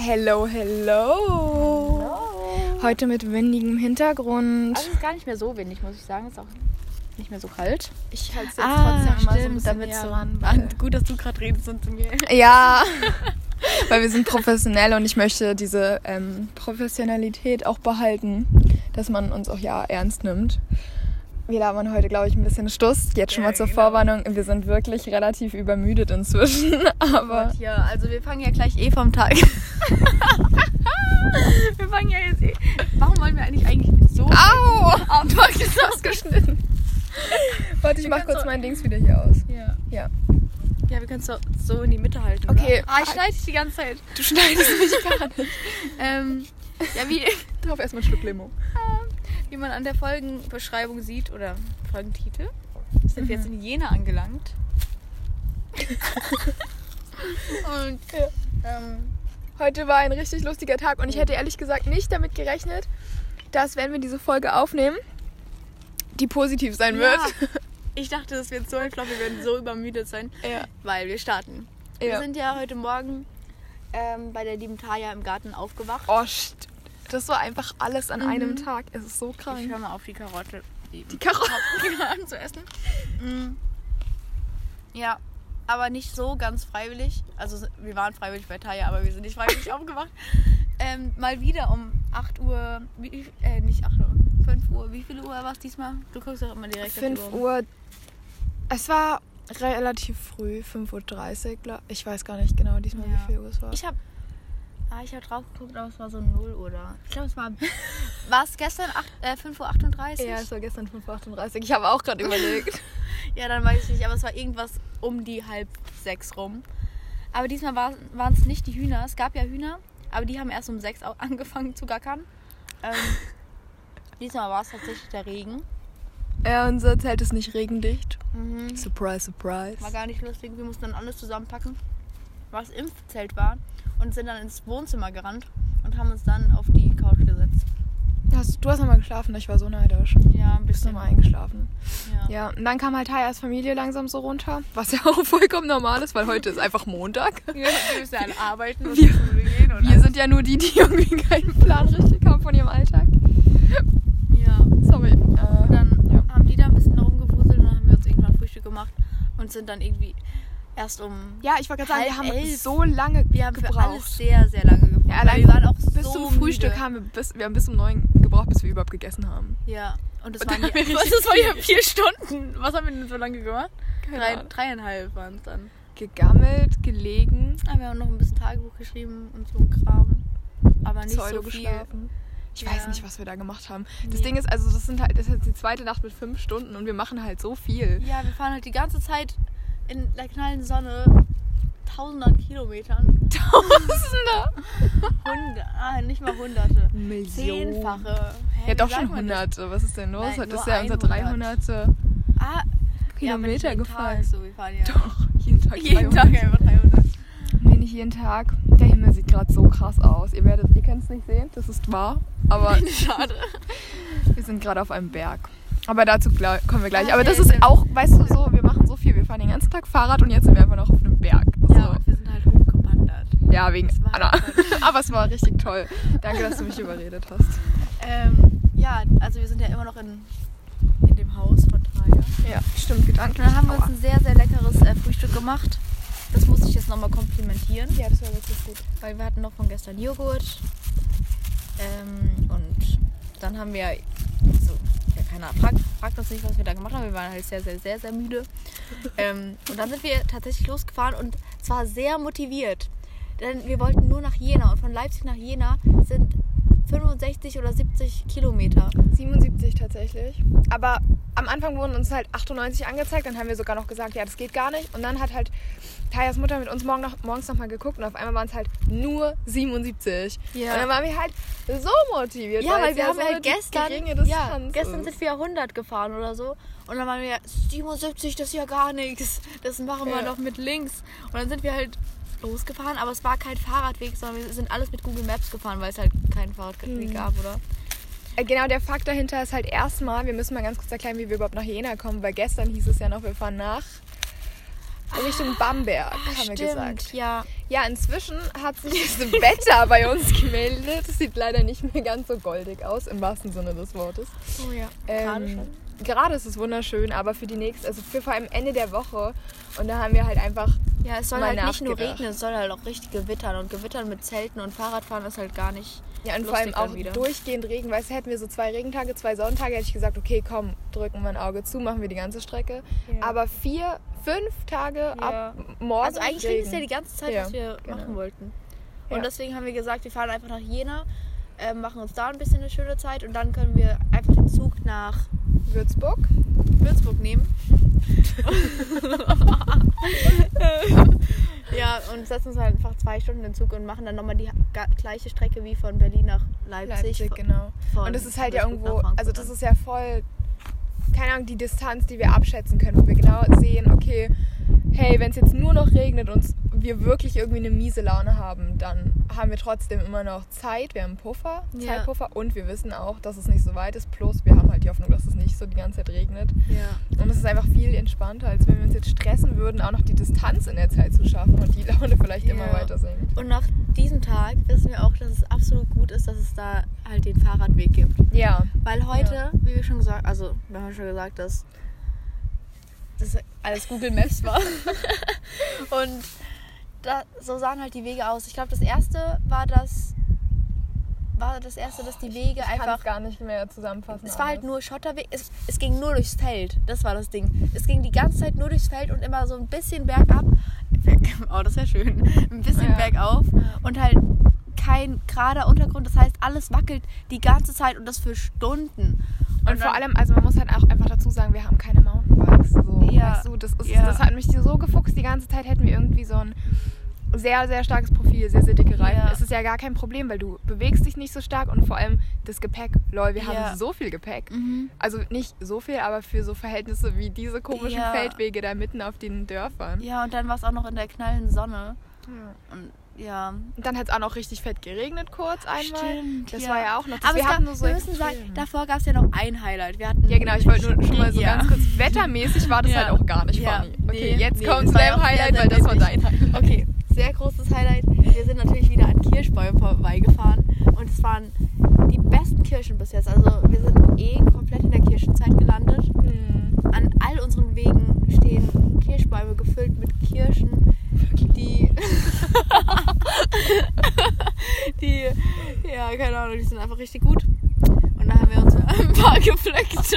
Hello, hello. Heute mit windigem Hintergrund. Also es ist gar nicht mehr so windig, muss ich sagen. Es ist auch nicht mehr so kalt. Ich halte es Ah, jetzt trotzdem mal so ein bisschen damit so ran. Ah, Gut, dass du gerade redest und zu mir. ja, weil wir sind professionell und ich möchte diese ähm, Professionalität auch behalten, dass man uns auch ja ernst nimmt. Wir labern heute, glaube ich, ein bisschen Stuss. Jetzt schon Ja, mal zur genau. Vorwarnung. Wir sind wirklich relativ übermüdet inzwischen, aber Ja, also wir fangen ja gleich eh vom Tag. wir fangen ja jetzt eh. Warum wollen wir eigentlich eigentlich so? Au! Du hast es ausgeschnitten. Warte, ich mach kannst kurz so- mein Dings wieder hier aus. Ja. Ja. Ja, wir können es so, so in die Mitte halten. Okay. Oder? Ah, ich schneide dich die ganze Zeit. Du schneidest mich gar nicht. Ähm, ja, wie, Drauf erstmal ein Stück Limo. Wie man an der Folgenbeschreibung sieht oder Folgentitel, sind wir jetzt in Jena angelangt. Und ähm, Heute war ein richtig lustiger Tag und ich hätte ehrlich gesagt nicht damit gerechnet, dass, wenn wir diese Folge aufnehmen, die positiv sein Ja. wird. ich dachte, das wird so ein Flop, wir werden so übermüdet sein, Ja. weil wir starten. Wir Ja. sind ja heute Morgen ähm, bei der lieben Taya im Garten aufgewacht. Oh, das war einfach alles an Mhm. einem Tag. Es ist so Ich krank. höre mal auf die Karotte. Die Karotte. an zu essen. Mm. Ja, aber nicht so ganz freiwillig. Also wir waren freiwillig bei Taya, aber wir sind nicht freiwillig aufgewacht. Ähm, mal wieder um 8 Uhr, wie, äh, nicht 8 Uhr, 5 Uhr. Wie viel Uhr war es diesmal? Du guckst doch immer direkt 5 auf die Uhr. Es war relativ früh, 5.30 Uhr. Ich weiß gar nicht genau diesmal, Ja. wie viel Uhr es war. Ich habe ah, ich hab drauf geguckt, aber es war so 0 Uhr. da. Ich glaube, es war. War es gestern äh, 5.38 Uhr? ja, es war gestern 5.38 Uhr. Ich habe auch gerade überlegt. Ja, dann weiß ich nicht, aber es war irgendwas um die halb sechs rum. Aber diesmal waren es nicht die Hühner. Es gab ja Hühner, aber die haben erst um sechs angefangen zu gackern. Ähm, diesmal war es tatsächlich der Regen. ja, unser Zelt ist nicht regendicht. Mhm. Surprise, surprise. War gar nicht lustig. Wir mussten dann alles zusammenpacken, was im Zelt war. Und sind dann ins Wohnzimmer gerannt und haben uns dann auf die Couch gesetzt. Hast, du hast nochmal geschlafen, ich war so neidisch. Ja, ein Bist bisschen. nochmal eingeschlafen. Ja. Ja, und dann kam halt Hayas Familie langsam so runter, was ja auch vollkommen normal ist, weil heute ist einfach Montag. Ja, wir müssen ja alle arbeiten und Wir- zur Schule gehen. Und Wir sind ja nur die, die irgendwie keinen Plan richtig haben von ihrem Alltag. ja. Sorry. Äh, dann ja. haben die da ein bisschen rumgewuselt und dann haben wir uns irgendwann Frühstück gemacht und sind dann irgendwie erst um. ja, ich wollte gerade sagen, wir haben elf. so lange Wir haben für gebraucht. alles sehr, sehr lange gebraucht. ja, allein wir waren auch bis so zum Frühstück müde. haben wir bis, wir haben bis um neun gebraucht, bis wir überhaupt gegessen haben. Ja, und das Und waren wir was, das waren ja vier Stunden. Was haben wir denn so lange gemacht? Drei, dreieinhalb waren es dann. Gegammelt, gelegen, Ah, wir haben noch ein bisschen Tagebuch geschrieben und so ein Kram. Aber nicht Pseudo so viel. geschlafen. Ich weiß Ja. nicht, was wir da gemacht haben. Das Nee. Ding ist, also das sind halt, das ist jetzt die zweite Nacht mit fünf Stunden und wir machen halt so viel. Ja, wir fahren halt die ganze Zeit in der knallen Sonne tausenden Kilometern. Tausende. Hundert, ah, nicht mal hunderte. Millionen. Zehnfache. Hä, Ja, doch schon hunderte. Was ist denn los? Nein, Heute ist ja unser 100. 300. Ah, Kilometer ja. Tag so, wir fahren ja Doch, jeden Tag. jeden 300. Tag einfach 300. Nee, nicht jeden Tag. Der Himmel sieht gerade so krass aus. Ihr werdet, ihr könnt es nicht sehen, das ist wahr. Aber Schade. wir sind gerade auf einem Berg. Aber dazu kommen wir gleich. Aber das ist auch, weißt du, so, wir machen so viel. Wir fahren den ganzen Tag Fahrrad und jetzt sind wir einfach noch auf einem Berg. So. Ja, und wir sind halt hochgewandert. Ja, wegen Anna. Aber es war richtig toll. Danke, dass du mich überredet hast. Ähm, ja, also wir sind ja immer noch in, in dem Haus von Taya. Ja, stimmt, gedanklich. Und dann haben wir uns ein sehr, sehr leckeres äh, Frühstück gemacht. Das musste ich jetzt nochmal komplimentieren, Ja, das war wirklich gut. weil wir hatten noch von gestern Joghurt. Ähm, und dann haben wir, ja, keiner fragt, fragt uns nicht, was wir da gemacht haben. Wir waren halt sehr, sehr, sehr, sehr müde. ähm, und dann sind wir tatsächlich losgefahren und zwar sehr motiviert. Denn wir wollten nur nach Jena und von Leipzig nach Jena sind 65 oder 70 Kilometer. 77 tatsächlich. Aber am Anfang wurden uns halt 98 angezeigt. Dann haben wir sogar noch gesagt, ja, das geht gar nicht. Und dann hat halt Tajas Mutter mit uns morgen noch, morgens nochmal geguckt und auf einmal waren es halt nur 77. Ja. Und dann waren wir halt so motiviert. Ja, weil wir haben so halt gestern, ja, gestern ist. sind wir 100 gefahren oder so. Und dann waren wir, 77, das ist ja gar nichts. Das machen wir Ja. noch mit links. Und dann sind wir halt losgefahren, aber es war kein Fahrradweg, sondern wir sind alles mit Google Maps gefahren, weil es halt keinen Fahrradweg Mhm. gab, oder? Äh, Genau, der Fakt dahinter ist halt erstmal, wir müssen mal ganz kurz erklären, wie wir überhaupt nach Jena kommen, weil gestern hieß es ja noch, wir fahren nach Richtung Bamberg, haben wir Stimmt, gesagt. ja. Ja, inzwischen hat sich das Wetter bei uns gemeldet. Es sieht leider nicht mehr ganz so goldig aus, im wahrsten Sinne des Wortes. Oh ja. Gerade Ähm, schon. Gerade ist es wunderschön, aber für die nächste, also für vor allem Ende der Woche. Und da haben wir halt einfach, Ja, es soll halt nicht nur regnen, es soll halt auch richtig gewittern. Und gewittern mit Zelten und Fahrradfahren ist halt gar nicht. ja, und vor allem auch wieder. durchgehend Regen. Weißt du, hätten wir so zwei Regentage, zwei Sonntage, hätte ich gesagt, okay, komm, drücken wir ein Auge zu, machen wir die ganze Strecke. Ja. Aber vier, fünf Tage Ja. ab morgen. Also eigentlich Regen. ging es ja die ganze Zeit, Ja, was wir genau. machen wollten. Und deswegen haben wir gesagt, wir fahren einfach nach Jena, ähm, machen uns da ein bisschen eine schöne Zeit und dann können wir einfach den Zug nach Würzburg. Würzburg nehmen. ja, und setzen uns halt einfach zwei Stunden in den Zug und machen dann nochmal die gleiche Strecke wie von Berlin nach Leipzig. Leipzig, genau. Und das ist halt ja irgendwo, also das ist ja voll, keine Ahnung, die Distanz, die wir abschätzen können, wo wir genau sehen, okay, hey, wenn es jetzt nur noch regnet und wir wirklich irgendwie eine miese Laune haben, dann haben wir trotzdem immer noch Zeit, wir haben einen Puffer, Ja. Zeitpuffer und wir wissen auch, dass es nicht so weit ist, plus wir haben halt die Hoffnung, dass es nicht so die ganze Zeit regnet. Ja. Und es ist einfach viel entspannter, als wenn wir uns jetzt stressen würden, auch noch die Distanz in der Zeit zu schaffen und die Laune vielleicht immer Ja. weiter sinkt. Und nach diesem Tag wissen wir auch, dass es absolut gut ist, dass es da halt den Fahrradweg gibt. Ja, Weil heute, wie wir schon gesagt, also wir haben schon gesagt, dass das alles Google Maps war. Und da, so sahen halt die Wege aus. Ich glaube, das erste war das war das erste, dass die Wege ich kann einfach es gar nicht mehr zusammenfassen. es war halt alles. nur Schotterweg. Es, es ging nur durchs Feld. Das war das Ding. Es ging die ganze Zeit nur durchs Feld und immer so ein bisschen bergab. Oh, das wäre schön. Ein bisschen Ja. bergauf. Und halt kein gerader Untergrund. Das heißt, alles wackelt die ganze Zeit und das für Stunden. Und, vor dann- allem, also man muss halt auch einfach dazu sagen, wir haben keine Mountainbikes. Ja. weißt du, das, ist, Ja. das hat mich so gefuchst. Die ganze Zeit hätten wir irgendwie so ein sehr, sehr starkes Profil, sehr, sehr dicke Reifen. Ja. Es ist ja gar kein Problem, weil du bewegst dich nicht so stark und vor allem das Gepäck. Lol, wir Ja. haben so viel Gepäck. Mhm. Also nicht so viel, aber für so Verhältnisse wie diese komischen Ja. Feldwege da mitten auf den Dörfern. Ja, und dann war es auch noch in der knallen Sonne. Und ja. Und dann hat es auch noch richtig fett geregnet kurz einmal. Stimmt, das ja. war ja auch noch. Das, Aber wir gab, so wir müssen sagen, davor gab es ja noch ein Highlight. Wir hatten Ja, genau, ich wollte nur schon mal so Ja. ganz kurz. Wettermäßig war das Ja. halt auch gar nicht Ja. funny. Okay, Nee, jetzt nee, kommt sehr, Highlight, weil das war dein Highlight. Okay, sehr großes Highlight. Wir sind natürlich wieder an Kirschbäumen vorbeigefahren und es waren die besten Kirschen bis jetzt. Also wir sind eh komplett in der Kirschenzeit gelandet. Hm. An all unseren Wegen stehen Kirschbäume gefüllt mit Kirschen, die, die, ja, keine Ahnung, die sind einfach richtig gut. Und da haben wir uns ein paar gepflückt.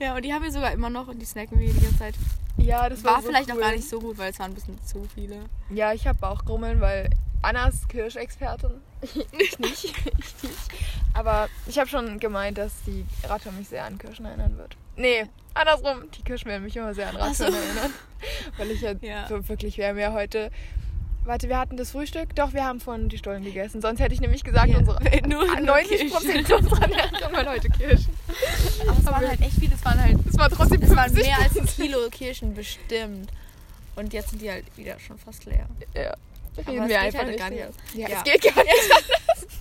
ja, und die haben wir sogar immer noch und die snacken wir die ganze Zeit. Ja, das war, War so vielleicht cool. auch gar nicht so gut, weil es waren ein bisschen zu viele. Ja, ich habe Bauchgrummeln, weil Anna ist Kirschexpertin. ich nicht. Ich nicht. Aber ich habe schon gemeint, dass die Ratte mich sehr an Kirschen erinnern wird. Nee, andersrum. Die Kirschen werden mich immer sehr an Ach so. Ratten erinnern. Weil ich ja, Ja. so wirklich, wir haben ja heute... Warte, wir hatten das Frühstück? Doch, wir haben von die Stollen gegessen. Sonst hätte ich nämlich gesagt, Ja, unsere, nur- nur 90 Prozent unserer Ernährung waren heute Kirschen. Aber es waren halt echt viele, es waren halt, Es war trotzdem es waren 50 mehr als ein Kilo Kirschen bestimmt. Und jetzt sind die halt wieder schon fast leer. Ja. Reden wir einfach halt nicht gar nicht. Ja, Ja. es geht gar nicht.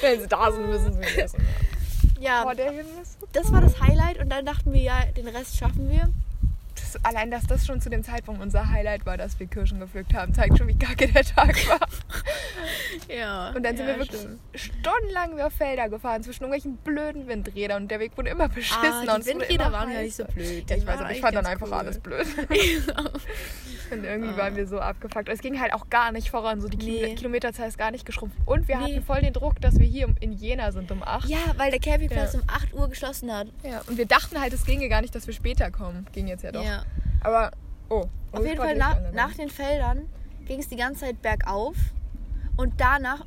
Wenn sie da sind, müssen sie essen. Ja, Oh, so das war das Highlight und dann dachten wir, ja, den Rest schaffen wir. das, Allein, dass das schon zu dem Zeitpunkt unser Highlight war, dass wir Kirschen gepflückt haben, zeigt schon, wie kacke der Tag war. Ja. Und dann sind ja, wir wirklich stimmt. stundenlang über Felder gefahren, zwischen irgendwelchen blöden Windrädern und der Weg wurde immer beschissen. Ah, und die wurde Windräder waren ja nicht so blöd. Ja, ich weiß, aber ich fand dann einfach cool. alles blöd. Und irgendwie Ah. waren wir so abgefuckt. Es ging halt auch gar nicht voran. So die Nee. Kilometerzahl ist gar nicht geschrumpft. Und wir Nee. hatten voll den Druck, dass wir hier in Jena sind um 8. Ja, weil der Campingplatz Ja. um 8 Uhr geschlossen hat. Ja, und wir dachten halt, es ginge gar nicht, dass wir später kommen. Ging jetzt ja doch. Ja. Aber, oh. Auf jeden Fall nach, nach den Feldern ging es die ganze Zeit bergauf. Und danach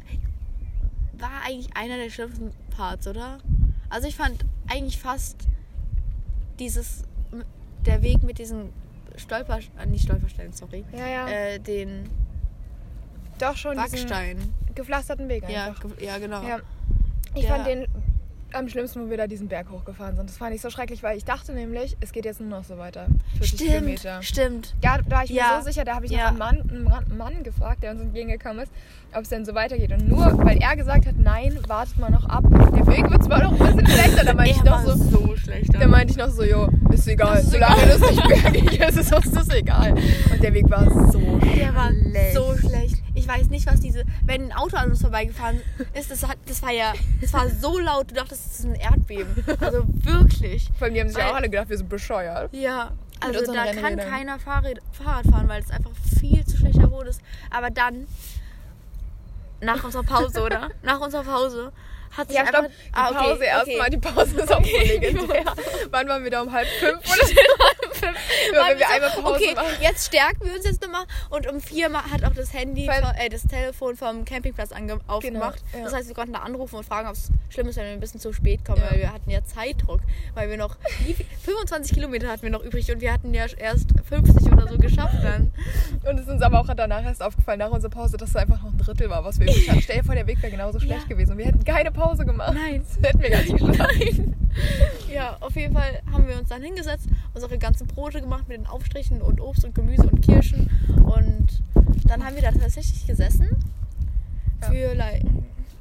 war eigentlich einer der schlimmsten Parts, oder? Also ich fand eigentlich fast dieses, der Weg mit diesen Stolper, äh, nicht Stolpersteinen, sorry, Ja, ja. äh, den doch schon Backstein. gepflasterten Weg Ja, einfach. ge- ja, genau. Ja. Ich Der- fand den am schlimmsten, wo wir da diesen Berg hochgefahren sind. Das fand ich so schrecklich, weil ich dachte nämlich, es geht jetzt nur noch so weiter. 40 Stimmt, Kilometer. stimmt. Ja, da war ich Ja. mir so sicher, da habe ich Ja. noch einen Mann, einen Mann- gefragt, der uns entgegengekommen ist, ob es denn so weitergeht. Und nur weil er gesagt hat, nein, wartet mal noch ab. Der Weg wird zwar noch ein bisschen schlechter, da meinte ich noch so, so schlecht. da meinte ich noch so, jo, ist egal, ist solange das nicht bergig ist, ist uns das egal. Und der Weg war so Der war schlecht. so schlecht. Ich weiß nicht, was diese. Wenn ein Auto an uns vorbeigefahren ist, das, hat, das war ja. Das war so laut, du dachtest, das ist ein Erdbeben. Also wirklich. Vor allem, die haben sich Weil- auch alle gedacht, wir sind bescheuert. Ja. Also da kann Rennrädern. keiner Fahrrad, Fahrrad fahren, weil es einfach viel zu schlechter Boden ist. Aber dann, nach unserer Pause, oder? Nach unserer Pause hat sich Ja, einfach. stopp. Die Pause Ah, okay, erstmal. okay. Die Pause ist auch so legendär. Wann waren wir da um halb fünf oder so? Immer, Waren wenn wir so, einmal Pause okay, machen. jetzt stärken wir uns jetzt nochmal und um vier Mal hat auch das Handy, von, äh, das Telefon vom Campingplatz ange aufgemacht. ja. Das heißt, wir konnten da anrufen und fragen, ob es schlimm ist, wenn wir ein bisschen zu spät kommen, Ja. weil wir hatten ja Zeitdruck, weil wir noch wie viel- 25 Kilometer hatten wir noch übrig und wir hatten ja erst 50 oder so geschafft dann. Und es ist uns aber auch danach erst aufgefallen, nach unserer Pause, dass es einfach noch ein Drittel war, was wir übrig hatten. Stell dir vor, der Weg wäre genauso schlecht Ja. gewesen und wir hätten keine Pause gemacht. Nein. Das hätten wir gar nicht geschafft. Ja, auf jeden Fall haben wir uns dann hingesetzt, unsere ganzen Brote gemacht mit den Aufstrichen und Obst und Gemüse und Kirschen und dann haben wir da tatsächlich gesessen Ja. für, like,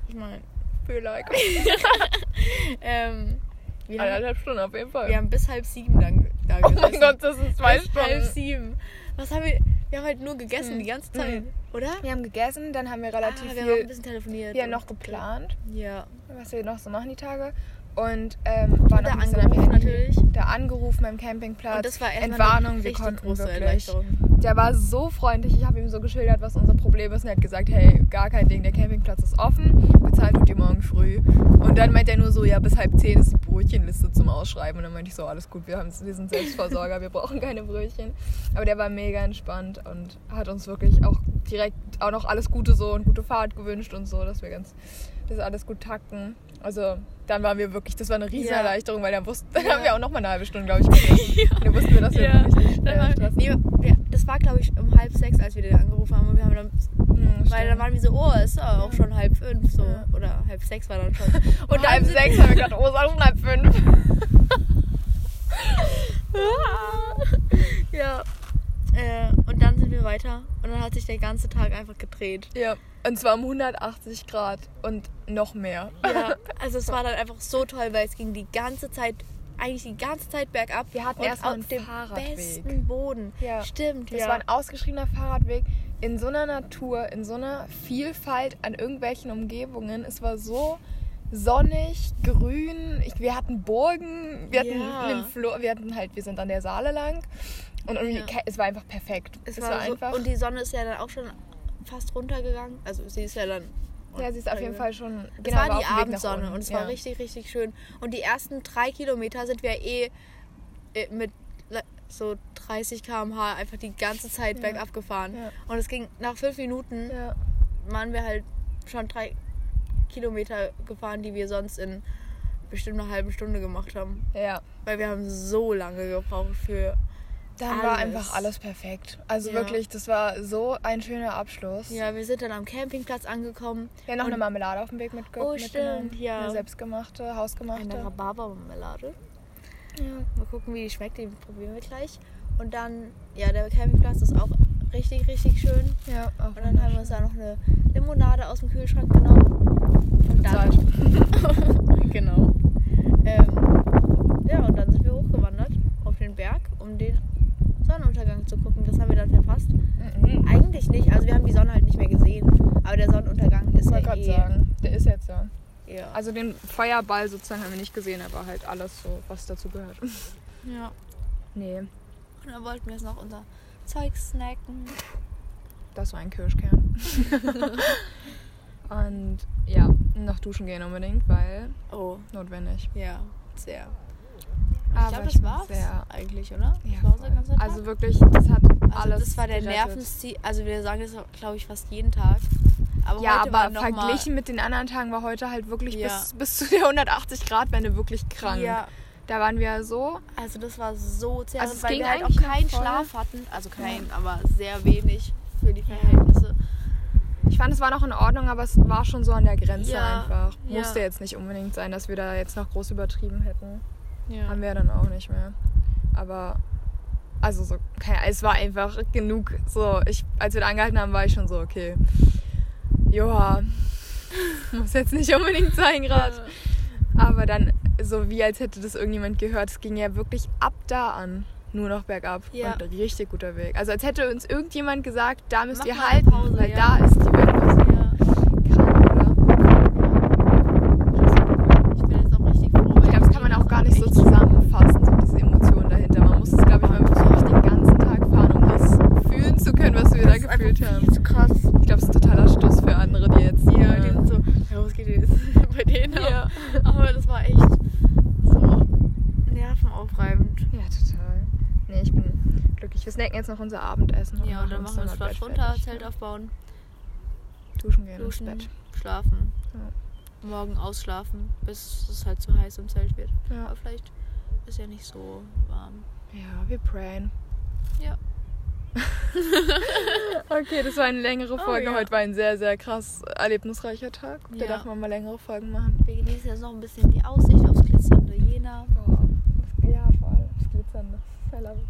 ich meine, Für like. Ähm, wir, haben, Eineinhalb Stunden auf jeden Fall. wir haben bis halb sieben dann da oh gesessen. mein Gott, das sind zwei bis halb Stunden. sieben. Was haben wir? Wir haben halt nur gegessen Hm. die ganze Zeit, Hm. oder? Wir haben gegessen, dann haben wir relativ ah, wir haben auch ein viel bisschen telefoniert. wir haben noch geplant, Ja. was wir noch so machen die Tage. Und ähm, waren da angerufen natürlich. Da angerufen beim Campingplatz. Und das war Entwarnung, wir konnten große wirklich. Der war so freundlich. Ich habe ihm so geschildert, was unser Problem ist. Und er hat gesagt, hey, gar kein Ding, der Campingplatz ist offen. Bezahlt tut ihr morgen früh. Und dann meint er nur so, ja, bis halb zehn ist die Brötchenliste zum Ausschreiben. Und dann meinte ich so, alles gut, wir, haben, wir sind Selbstversorger, wir brauchen keine Brötchen. Aber der war mega entspannt und hat uns wirklich auch direkt auch noch alles Gute so und gute Fahrt gewünscht und so, dass wir ganz, wir alles gut takten. Also dann waren wir wirklich, das war eine riesen Ja. Erleichterung, weil dann, wussten, dann Ja. haben wir auch noch mal eine halbe Stunde, glaube ich. Und dann wussten wir, dass wir Ja, wirklich nicht dann äh, nee, wir, das war glaube ich um halb sechs, als wir den angerufen haben. Und wir haben dann, Hm, weil dann waren wir so, oh, es ist ja auch schon halb fünf so. Ja. Oder halb sechs war dann schon. Und dann halb sechs haben wir gedacht, oh, es ist auch schon halb fünf. ja. Äh, und dann sind wir weiter. Und dann hat sich der ganze Tag einfach gedreht. Ja, und zwar um 180 Grad und noch mehr. Ja, also es war dann einfach so toll, weil es ging die ganze Zeit, eigentlich die ganze Zeit bergab. Wir hatten und erst mal auf einen dem Fahrradweg. besten Boden. Ja. Stimmt, Das ja. war ein ausgeschriebener Fahrradweg in so einer Natur, in so einer Vielfalt an irgendwelchen Umgebungen. Es war so sonnig, grün. Ich, wir hatten Burgen, wir hatten Ja. einen Flur, wir hatten halt, wir sind an der Saale lang. Und irgendwie, Ja. es war einfach perfekt. es es war war so, einfach. und die Sonne ist ja dann auch schon fast runtergegangen. Also sie ist ja dann. ja, sie ist auf jeden Fall schon. Es genau, war die Abendsonne und es ja. war richtig, richtig schön. Und die ersten drei Kilometer sind wir eh äh, mit so 30 km/h einfach die ganze Zeit Ja. bergab gefahren. Ja. Und es ging nach fünf Minuten Ja. waren wir halt schon drei Kilometer gefahren, die wir sonst in bestimmt einer halben Stunde gemacht haben. ja. Weil wir haben so lange gebraucht für. Dann war Alles. einfach alles perfekt. Also Ja. wirklich, das war so ein schöner Abschluss. Ja, wir sind dann am Campingplatz angekommen. Wir haben noch eine Marmelade auf dem Weg mitge Oh, mitgenommen. stimmt, ja. Eine selbstgemachte, hausgemachte. Eine Rhabarbermarmelade. Ja. Mal gucken, wie die schmeckt. Die probieren wir gleich. Und dann, ja, der Campingplatz ist auch richtig, richtig schön. ja, auch Und dann haben wir uns da noch eine Limonade aus dem Kühlschrank genommen. Und dann. genau. Ähm, ja, und dann sind wir hochgewandert auf den Berg, um den Sonnenuntergang zu gucken. Das haben wir dann verpasst. Mhm. Eigentlich nicht. Also wir haben die Sonne halt nicht mehr gesehen. Aber der Sonnenuntergang ist Ich ja eh. sagen, der ist jetzt ja. Ja. Also den Feuerball sozusagen haben wir nicht gesehen, aber halt alles so, was dazu gehört. ja. Nee, Und dann wollten wir jetzt noch unser Zeug snacken. Das war ein Kirschkern. Und ja, noch duschen gehen unbedingt, weil Oh, notwendig. ja, sehr. Aber ich glaube, das war's eigentlich, oder? Ja, das war also wirklich, das hat Also alles. das war der. Nervenziel. Also wir sagen das, glaube ich, fast jeden Tag. Aber Ja, heute aber verglichen mit den anderen Tagen war heute halt wirklich Ja. bis, bis zu der 180 Grad Wende wirklich krank. ja, Da waren wir so. also das war so zehrend, Also es weil wir halt auch keinen. Schlaf hatten. Also keinen, aber sehr wenig für die Verhältnisse. Ich fand es war noch in Ordnung, aber es war schon so an der Grenze Ja, einfach. ja. Musste jetzt nicht unbedingt sein, dass wir da jetzt noch groß übertrieben hätten. Ja. Haben wir dann auch nicht mehr. Aber, also so, keine, es war einfach genug. So, ich, als wir da angehalten haben, war ich schon so, okay. Joa, muss jetzt nicht unbedingt sein gerade. Aber dann, so wie als hätte das irgendjemand gehört, es ging ja wirklich ab da an. Nur noch bergab. Ja. Und ein richtig guter Weg. Also als hätte uns irgendjemand gesagt, da müsst Mach ihr halten, Pause, weil ja. da ist die Bergpause. Ja. Krank, oder? Ich bin jetzt auch richtig froh. Ich glaube, das kann man auch gar nicht so zusammenfassen, so diese Emotionen dahinter. Man muss es, glaube ich, mal wirklich durch den ganzen Tag fahren, um das fühlen zu können, was wir da gefühlt haben. Viel zu krass. Ich glaube, es ist ein totaler Stoß für andere, die jetzt. Ja, äh, die sind so, ja, was geht jetzt bei denen ab? Ja. Aber das war echt so nervenaufreibend. ja, total. Nee, ich bin glücklich. Wir snacken jetzt noch unser Abendessen. Ja, und dann machen wir uns Bett runter, fertig. Zelt aufbauen, Duschen gehen duschen, ins Bett. schlafen. Ja. Morgen ausschlafen, bis es halt zu heiß im Zelt wird. Ja. Aber vielleicht ist ja nicht so warm. ja, wir prayen. Ja. Okay, das war eine längere Oh, Folge. ja. Heute war ein sehr, sehr krass erlebnisreicher Tag. Da Ja. darf man mal längere Folgen machen. Wir genießen jetzt noch ein bisschen die Aussicht aufs glitzernde Jena. Oh, ja, voll. Das Glitzernde. I love it.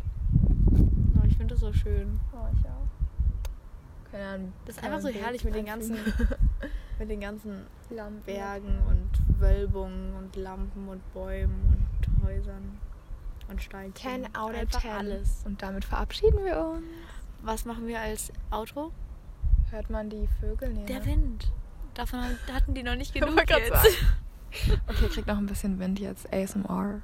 Ich finde das so schön. Oh, ich auch. Keine Ahnung. Das ist einfach so herrlich mit den ganzen, mit den ganzen Lampen. Bergen und Wölbungen und Lampen und Bäumen und Häusern und Steinchen. 10 out of Einfach 10. alles. Und damit verabschieden wir uns. Was machen wir als Outro? Hört man die Vögel? Nee, Der? Wind. Davon hatten die noch nicht Ich genug jetzt. Okay, kriegt noch ein bisschen Wind jetzt. ASMR.